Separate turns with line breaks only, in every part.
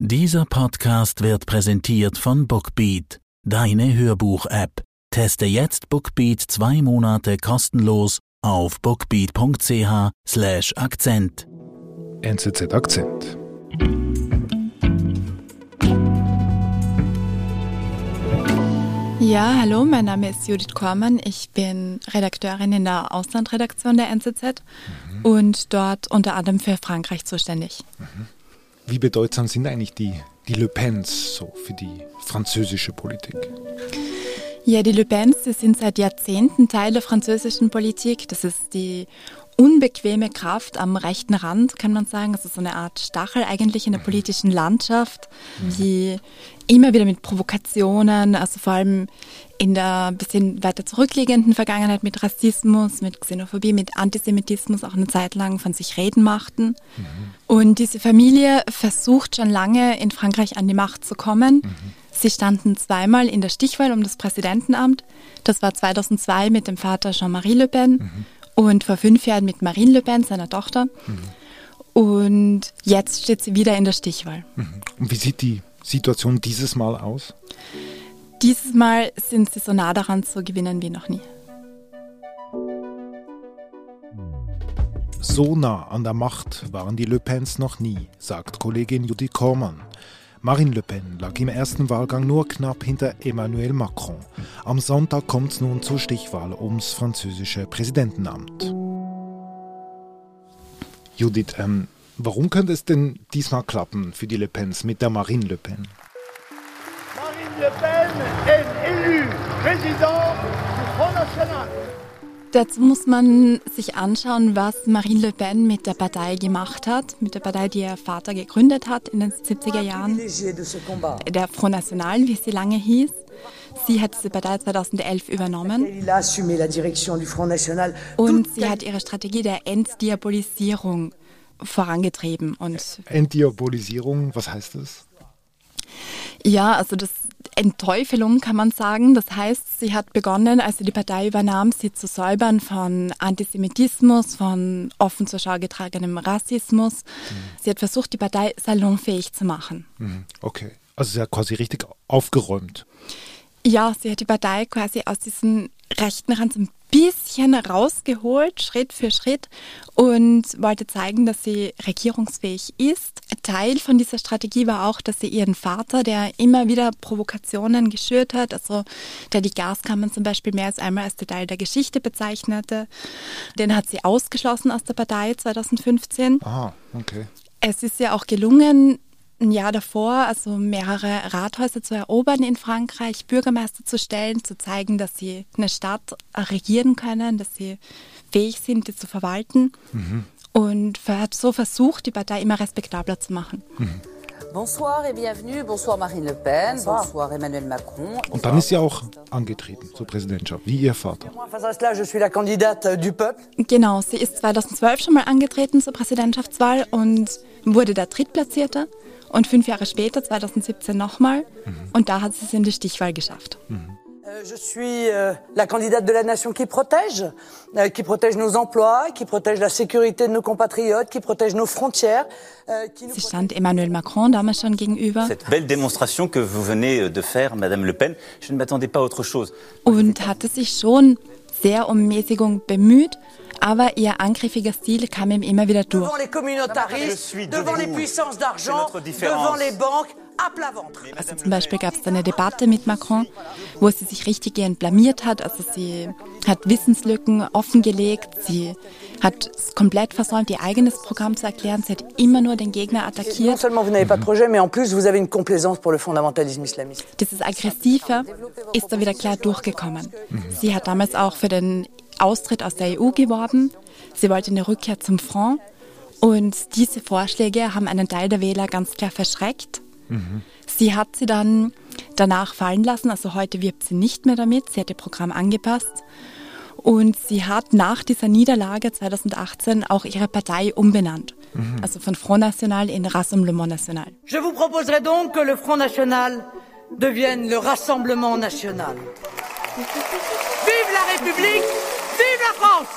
Dieser Podcast wird präsentiert von Bookbeat, deine Hörbuch-App. Teste jetzt Bookbeat zwei Monate kostenlos auf bookbeat.ch/slash Akzent.
NZZ Akzent.
Ja, hallo, mein Name ist Judith Kormann. Ich bin Redakteurin in der Auslandredaktion der NZZ mhm. und dort unter anderem für Frankreich zuständig.
Mhm. Wie bedeutsam sind eigentlich die, die Le Pens so für die französische Politik?
Ja, die Le Pens die sind seit Jahrzehnten Teil der französischen Politik. Das ist die unbequeme Kraft am rechten Rand, kann man sagen. Also so eine Art Stachel eigentlich in der politischen Landschaft, die immer wieder mit Provokationen, also vor allem in der bisschen weiter zurückliegenden Vergangenheit mit Rassismus, mit Xenophobie, mit Antisemitismus auch eine Zeit lang von sich reden machten. Mhm. Und diese Familie versucht schon lange in Frankreich an die Macht zu kommen. Mhm. Sie standen zweimal in der Stichwahl um das Präsidentenamt. Das war 2002 mit dem Vater Jean-Marie Le Pen. Mhm und vor fünf Jahren mit Marine Le Pen, seiner Tochter. Mhm. Und jetzt steht sie wieder in der Stichwahl.
Mhm. Und wie sieht die Situation dieses Mal aus?
Dieses Mal sind sie so nah daran zu gewinnen wie noch nie.
So nah an der Macht waren die Le Pens noch nie, sagt Kollegin Judy Kormann. Marine Le Pen lag im ersten Wahlgang nur knapp hinter Emmanuel Macron. Am Sonntag kommt es nun zur Stichwahl ums französische Präsidentenamt. Judith, ähm, warum könnte es denn diesmal klappen für die Le Pens mit der Marine Le Pen?
Marine Le Pen est élue président du Front National.
Dazu muss man sich anschauen, was Marine Le Pen mit der Partei gemacht hat, mit der Partei, die ihr Vater gegründet hat in den 70er Jahren, der Front National, wie sie lange hieß. Sie hat diese Partei 2011 übernommen. Und sie hat ihre Strategie der Entdiabolisierung vorangetrieben. Und
Entdiabolisierung, was heißt das?
Ja, also das Entteufelung kann man sagen. Das heißt, sie hat begonnen, als sie die Partei übernahm, sie zu säubern von Antisemitismus, von offen zur Schau getragenem Rassismus. Mhm. Sie hat versucht, die Partei salonfähig zu machen.
Mhm. Okay, also sie hat quasi richtig aufgeräumt.
Ja, sie hat die Partei quasi aus diesem rechten Rand ein bisschen rausgeholt, Schritt für Schritt, und wollte zeigen, dass sie regierungsfähig ist. Teil von dieser Strategie war auch, dass sie ihren Vater, der immer wieder Provokationen geschürt hat, also der die Gaskammern zum Beispiel mehr als einmal als Teil der Geschichte bezeichnete, den hat sie ausgeschlossen aus der Partei 2015.
Aha, okay.
Es ist ja auch gelungen, ein Jahr davor, also mehrere Rathäuser zu erobern in Frankreich, Bürgermeister zu stellen, zu zeigen, dass sie eine Stadt regieren können, dass sie fähig sind, die zu verwalten. Mhm. Und hat so versucht, die Partei immer respektabler zu machen. Mhm.
Bonsoir et bienvenue. Bonsoir Marine Le Pen. Bonsoir, bonsoir Emmanuel Macron. Und dann ist sie auch angetreten zur Präsidentschaft, wie ihr Vater.
Genau, sie ist 2012 schon mal angetreten zur Präsidentschaftswahl und wurde da Drittplatzierter. Und fünf Jahre später, 2017 nochmal. Mhm. Und da hat sie es in die Stichwahl geschafft. Mhm.
Euh, je suis euh, la candidate de la nation qui protège, euh, qui protège nos emplois, qui protège la sécurité de nos compatriotes, qui protège nos frontières.
Sie stand Emmanuel Macron damals schon gegenüber.
Cette belle démonstration que vous venez de faire, Madame Le Pen, je ne m'attendais pas à autre chose.
Und hatte sich schon sehr um Mäßigung bemüht aber ihr angriffiger Stil kam ihm immer wieder durch.
Devant les communautaristes, devant les puissances d'argent, devant les banques,
also zum Beispiel gab es eine Debatte mit Macron, wo sie sich richtiggehend blamiert hat. Also sie hat Wissenslücken offengelegt, sie hat es komplett versäumt, ihr eigenes Programm zu erklären. Sie hat immer nur den Gegner attackiert. Dieses Aggressive ist da wieder klar durchgekommen. Sie hat damals auch für den Austritt aus der EU geworben. Sie wollte eine Rückkehr zum Front. Und diese Vorschläge haben einen Teil der Wähler ganz klar verschreckt. Mhm. Sie hat sie dann danach fallen lassen, also heute wirbt sie nicht mehr damit. Sie hat ihr Programm angepasst. Und sie hat nach dieser Niederlage 2018 auch ihre Partei umbenannt. Mhm. Also von Front National in Rassemblement National.
Je vous proposerai donc que le Front National devienne le Rassemblement National. Vive la République! Vive la France!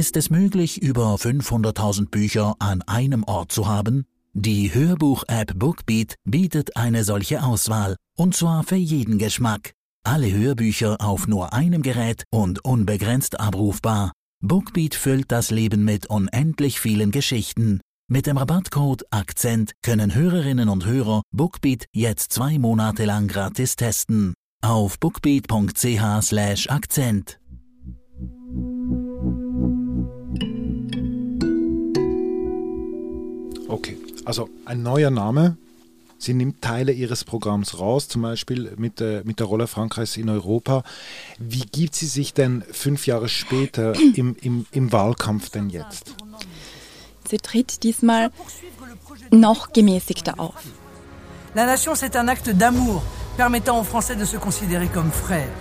Ist es möglich, über 500.000 Bücher an einem Ort zu haben? Die Hörbuch-App Bookbeat bietet eine solche Auswahl, und zwar für jeden Geschmack. Alle Hörbücher auf nur einem Gerät und unbegrenzt abrufbar. Bookbeat füllt das Leben mit unendlich vielen Geschichten. Mit dem Rabattcode Akzent können Hörerinnen und Hörer Bookbeat jetzt zwei Monate lang gratis testen. Auf bookbeat.ch slash Akzent.
Okay, also ein neuer Name. Sie nimmt Teile ihres Programms raus, zum Beispiel mit, der, mit der Rolle Frankreichs in Europa. Wie gibt sie sich denn fünf Jahre später im, im, im Wahlkampf denn jetzt?
Sie tritt diesmal noch gemäßigter auf.
La nation, c'est un acte d'amour permettant aux Français de se considérer comme frères.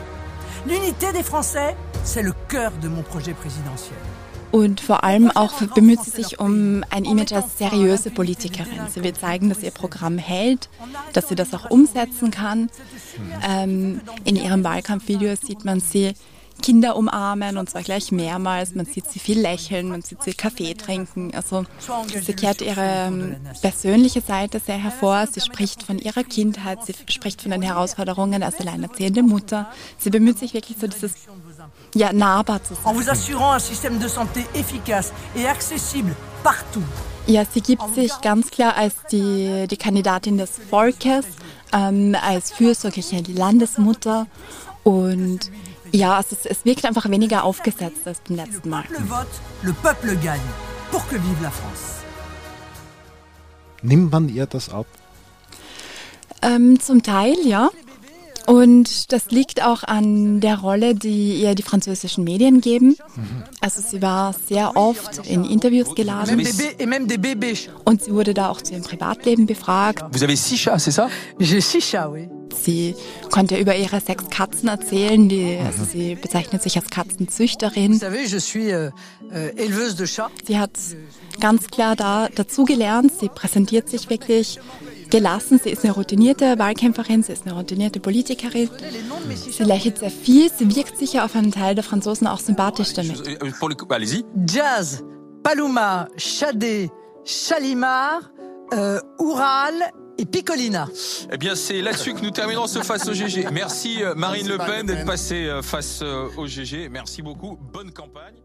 L'unité des Français, c'est le cœur de mon projet présidentiel.
Und vor allem auch bemüht sie sich um ein Image als seriöse Politikerin. Sie will zeigen, dass ihr Programm hält, dass sie das auch umsetzen kann. Ähm, in ihrem Wahlkampfvideo sieht man sie Kinder umarmen und zwar gleich mehrmals. Man sieht sie viel lächeln, man sieht sie Kaffee trinken. Also sie kehrt ihre ähm, persönliche Seite sehr hervor. Sie spricht von ihrer Kindheit, sie spricht von den Herausforderungen als alleinerziehende Mutter. Sie bemüht sich wirklich so dieses ja, nahbar zu
En
sein.
vous assurant un système de santé efficace et accessible partout.
Ja, sie gibt sich ganz klar als die, die Kandidatin des Volkes, ähm, als fürsorgliche Landesmutter und ja, es, es wirkt einfach weniger aufgesetzt als beim letzten Mal.
Le vote, le peuple gagne. Pour que vive la France.
Nimmt man ihr das ab?
Ähm, zum Teil, ja. Und das liegt auch an der Rolle, die ihr die französischen Medien geben. Also sie war sehr oft in Interviews geladen und sie wurde da auch zu ihrem Privatleben befragt.
Vous avez six chats, c'est ça
J'ai six chats, oui.
Sie konnte über ihre sechs Katzen erzählen. Die, also sie bezeichnet sich als Katzenzüchterin.
euh, euh.
Sie hat ganz klar da dazugelernt. Sie präsentiert sich wirklich gelassen. Sie ist eine routinierte Wahlkämpferin, sie ist eine routinierte Politikerin. Sie lächelt sehr viel. Sie wirkt sicher auf einen Teil der Franzosen auch sympathisch damit.
Euh.
Jazz, Paloma, Chadé, Chalimar, euh, Oural et Piccolina.
Eh bien, c'est là-dessus que nous terminons ce Face au GG. Merci euh, Marine Le Pen d'être passée face au GG. Merci beaucoup. Bonne campagne.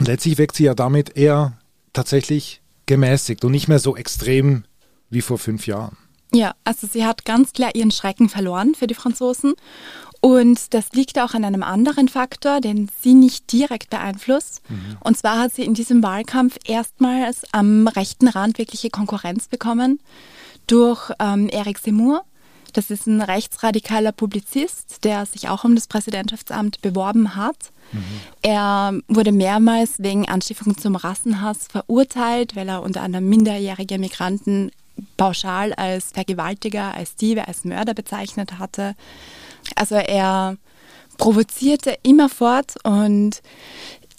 Letztlich wirkt sie ja damit eher tatsächlich gemäßigt und nicht mehr so extrem wie vor fünf Jahren.
Ja, also sie hat ganz klar ihren Schrecken verloren für die Franzosen. Und das liegt auch an einem anderen Faktor, den sie nicht direkt beeinflusst. Und zwar hat sie in diesem Wahlkampf erstmals am rechten Rand wirkliche Konkurrenz bekommen durch ähm, Eric Zemmour. Das ist ein rechtsradikaler Publizist, der sich auch um das Präsidentschaftsamt beworben hat. Er wurde mehrmals wegen Anstiftung zum Rassenhass verurteilt, weil er unter anderem minderjährige Migranten pauschal als Vergewaltiger, als Diebe, als Mörder bezeichnet hatte. Also er provozierte immerfort und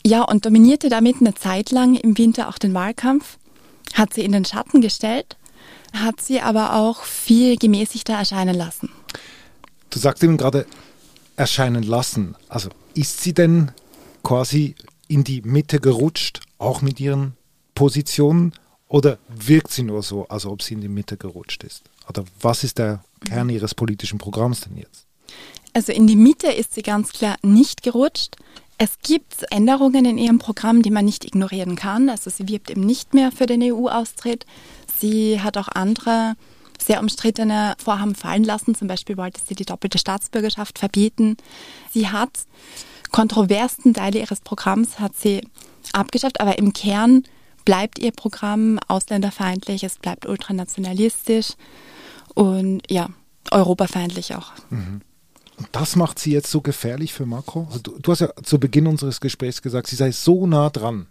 ja, und dominierte damit eine Zeit lang im Winter auch den Wahlkampf, hat sie in den Schatten gestellt, hat sie aber auch viel gemäßigter erscheinen lassen.
Du sagst eben gerade erscheinen lassen. Also ist sie denn quasi in die Mitte gerutscht, auch mit ihren Positionen? Oder wirkt sie nur so, als ob sie in die Mitte gerutscht ist? Oder was ist der Kern ihres politischen Programms denn jetzt?
Also in die Mitte ist sie ganz klar nicht gerutscht. Es gibt Änderungen in ihrem Programm, die man nicht ignorieren kann. Also sie wirbt eben nicht mehr für den EU-Austritt. Sie hat auch andere sehr umstrittene Vorhaben fallen lassen. Zum Beispiel wollte sie die doppelte Staatsbürgerschaft verbieten. Sie hat kontroversen Teile ihres Programms hat sie abgeschafft, aber im Kern bleibt ihr Programm ausländerfeindlich, es bleibt ultranationalistisch und ja, europafeindlich auch.
Und das macht sie jetzt so gefährlich für Macron? Also du, du hast ja zu Beginn unseres Gesprächs gesagt, sie sei so nah dran,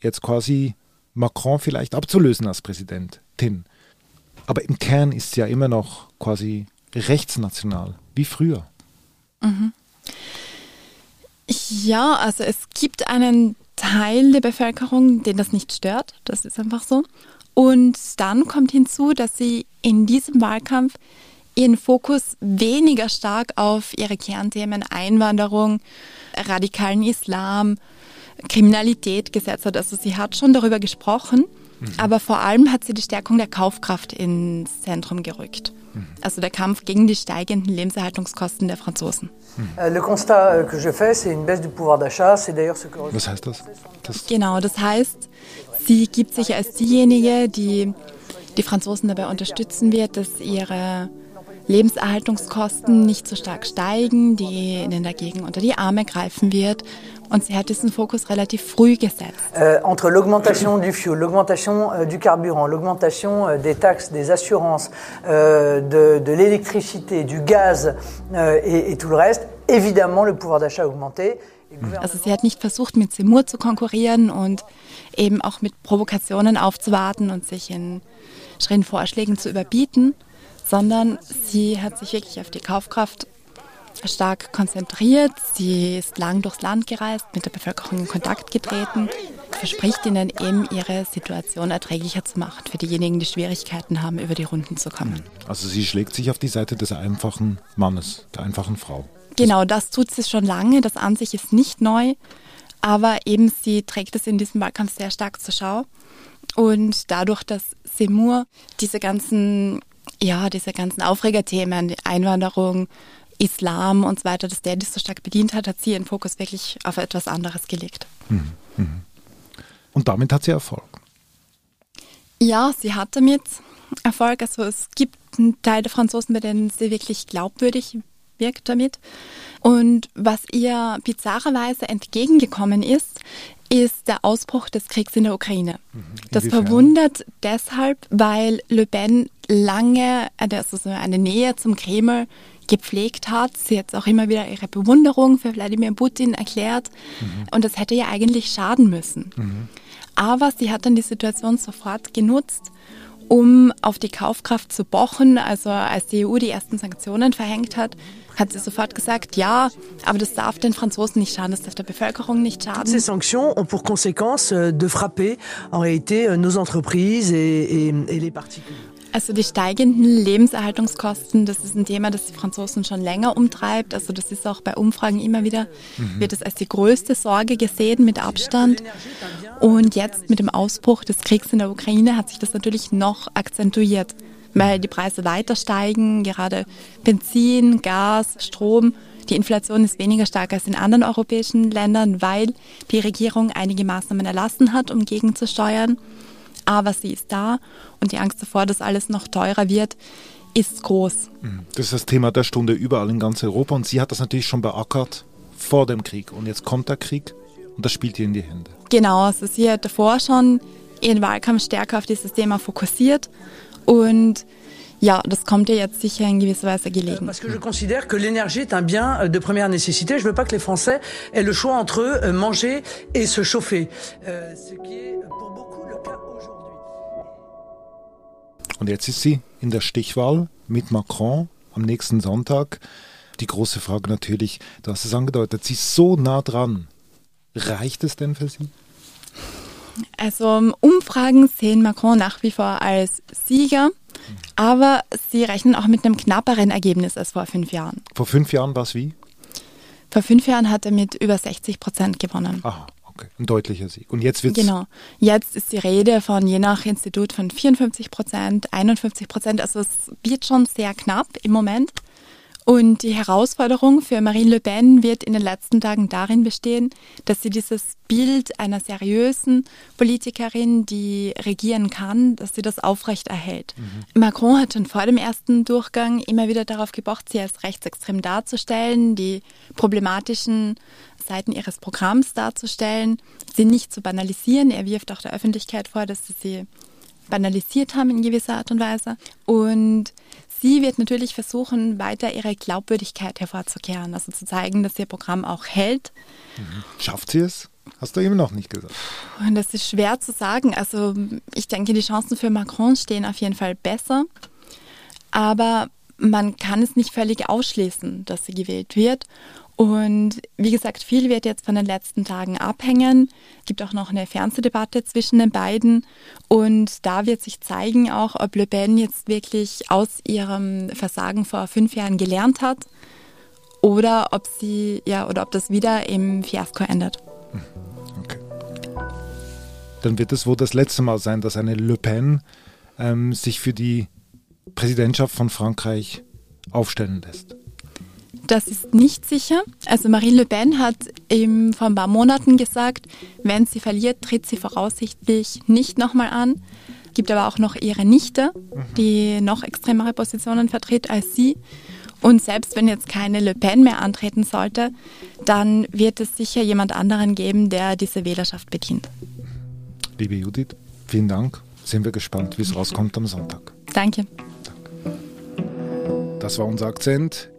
jetzt quasi Macron vielleicht abzulösen als Präsidentin. Aber im Kern ist sie ja immer noch quasi rechtsnational, wie früher.
Ja, also es gibt einen Teil der Bevölkerung, den das nicht stört. Das ist einfach so. Und dann kommt hinzu, dass sie in diesem Wahlkampf ihren Fokus weniger stark auf ihre Kernthemen Einwanderung, radikalen Islam, Kriminalität gesetzt hat. Also sie hat schon darüber gesprochen, mhm. aber vor allem hat sie die Stärkung der Kaufkraft ins Zentrum gerückt. Mhm. Also der Kampf gegen die steigenden Lebenserhaltungskosten der Franzosen.
Le constat euh,
Was heißt das?
das? Genau, das heißt, sie gibt sich als diejenige, die die Franzosen dabei unterstützen wird, dass ihre Lebenserhaltungskosten nicht so stark steigen, die ihnen dagegen unter die Arme greifen wird. Und sie hat diesen Fokus relativ früh gesetzt.
Euh, entre l'augmentation du fuel, l'augmentation euh, du carburant, l'augmentation euh, des taxes, des assurances, euh, de, de l'électricité, du gaz et, et tout le reste, évidemment le pouvoir d'achat a augmenté.
Also sie hat nicht versucht, mit Seymour zu konkurrieren und eben auch mit Provokationen aufzuwarten und sich in schrillen Vorschlägen zu überbieten, sondern sie hat sich wirklich auf die Kaufkraft stark konzentriert. Sie ist lang durchs Land gereist, mit der Bevölkerung in Kontakt getreten, verspricht ihnen eben, ihre Situation erträglicher zu machen für diejenigen, die Schwierigkeiten haben, über die Runden zu kommen.
Also sie schlägt sich auf die Seite des einfachen Mannes, der einfachen Frau.
Genau, das tut sie schon lange. Das an sich ist nicht neu. Aber eben sie trägt es in diesem Wahlkampf sehr stark zur Schau. Und dadurch, dass Seymour diese ganzen, ja, diese ganzen Aufregerthemen, Einwanderung, Islam und so weiter, dass der das so stark bedient hat, hat sie ihren Fokus wirklich auf etwas anderes gelegt. Mhm,
mhm. Und damit hat sie Erfolg.
Ja, sie hat damit Erfolg. Also es gibt einen Teil der Franzosen, bei denen sie wirklich glaubwürdig wirkt damit. Und was ihr bizarrerweise entgegengekommen ist, ist der Ausbruch des Kriegs in der Ukraine. Mhm. Das verwundert deshalb, weil Le Pen lange also eine Nähe zum Kreml gepflegt hat. Sie hat auch immer wieder ihre Bewunderung für Wladimir Putin erklärt. Mhm. Und das hätte ja eigentlich schaden müssen. Mhm. Aber sie hat dann die Situation sofort genutzt, um auf die Kaufkraft zu pochen. Also als die EU die ersten Sanktionen verhängt hat, hat sie sofort gesagt, ja, aber das darf den Franzosen nicht schaden, das darf der Bevölkerung nicht schaden.
Ces sanctions ont pour conséquence euh, de frapper en réalité euh, nos entreprises et, et, et les particuliers.
Also die steigenden Lebenserhaltungskosten, das ist ein Thema, das die Franzosen schon länger umtreibt. Also das ist auch bei Umfragen immer wieder, mhm. wird es als die größte Sorge gesehen mit Abstand. Und jetzt mit dem Ausbruch des Kriegs in der Ukraine hat sich das natürlich noch akzentuiert, weil die Preise weiter steigen, gerade Benzin, Gas, Strom. Die Inflation ist weniger stark als in anderen europäischen Ländern, weil die Regierung einige Maßnahmen erlassen hat, um gegenzusteuern aber sie ist da und die Angst davor, dass alles noch teurer wird, ist groß.
Mhm. Das ist das Thema der Stunde überall in ganz Europa und sie hat das natürlich schon beackert vor dem Krieg und jetzt kommt der Krieg und das spielt ihr in die Hände.
Genau, also sie hat davor schon ihren Wahlkampf stärker auf dieses Thema fokussiert und ja, das kommt ihr jetzt sicher in gewisser Weise gelegen.
Parce que je considère que l'énergie est un bien euh, de première nécessité. Je veux pas que les Français aient le choix entre euh, manger et se chauffer. Euh, ce qui est
Und jetzt ist sie in der Stichwahl mit Macron am nächsten Sonntag. Die große Frage natürlich, du hast es angedeutet, sie ist so nah dran. Reicht es denn für sie?
Also Umfragen sehen Macron nach wie vor als Sieger, aber sie rechnen auch mit einem knapperen Ergebnis als vor fünf Jahren.
Vor fünf Jahren war es wie?
Vor fünf Jahren hat er mit über 60 Prozent gewonnen.
Aha. Okay, ein deutlicher Sieg. Und jetzt wird
Genau. Jetzt ist die Rede von je nach Institut von 54 Prozent, 51 Prozent. Also es wird schon sehr knapp im Moment. Und die Herausforderung für Marine Le Pen wird in den letzten Tagen darin bestehen, dass sie dieses Bild einer seriösen Politikerin, die regieren kann, dass sie das aufrecht erhält. Mhm. Macron hat schon vor dem ersten Durchgang immer wieder darauf gepocht, sie als rechtsextrem darzustellen, die problematischen Seiten ihres Programms darzustellen, sie nicht zu banalisieren. Er wirft auch der Öffentlichkeit vor, dass sie sie banalisiert haben in gewisser Art und Weise. Und sie wird natürlich versuchen, weiter ihre Glaubwürdigkeit hervorzukehren, also zu zeigen, dass ihr Programm auch hält.
Mhm. Schafft sie es? Hast du eben noch nicht gesagt.
Und das ist schwer zu sagen. Also ich denke, die Chancen für Macron stehen auf jeden Fall besser. Aber man kann es nicht völlig ausschließen, dass sie gewählt wird. Und wie gesagt, viel wird jetzt von den letzten Tagen abhängen. Es gibt auch noch eine Fernsehdebatte zwischen den beiden. Und da wird sich zeigen auch, ob Le Pen jetzt wirklich aus ihrem Versagen vor fünf Jahren gelernt hat oder ob sie, ja, oder ob das wieder im Fiasko endet.
Okay. dann wird es wohl das letzte Mal sein, dass eine Le Pen ähm, sich für die Präsidentschaft von Frankreich aufstellen lässt.
Das ist nicht sicher. Also Marine Le Pen hat eben vor ein paar Monaten gesagt, wenn sie verliert, tritt sie voraussichtlich nicht nochmal an. Gibt aber auch noch ihre Nichte, die noch extremere Positionen vertritt als sie. Und selbst wenn jetzt keine Le Pen mehr antreten sollte, dann wird es sicher jemand anderen geben, der diese Wählerschaft bedient.
Liebe Judith, vielen Dank. Sind wir gespannt, wie es rauskommt am Sonntag.
Danke.
Das war unser Akzent.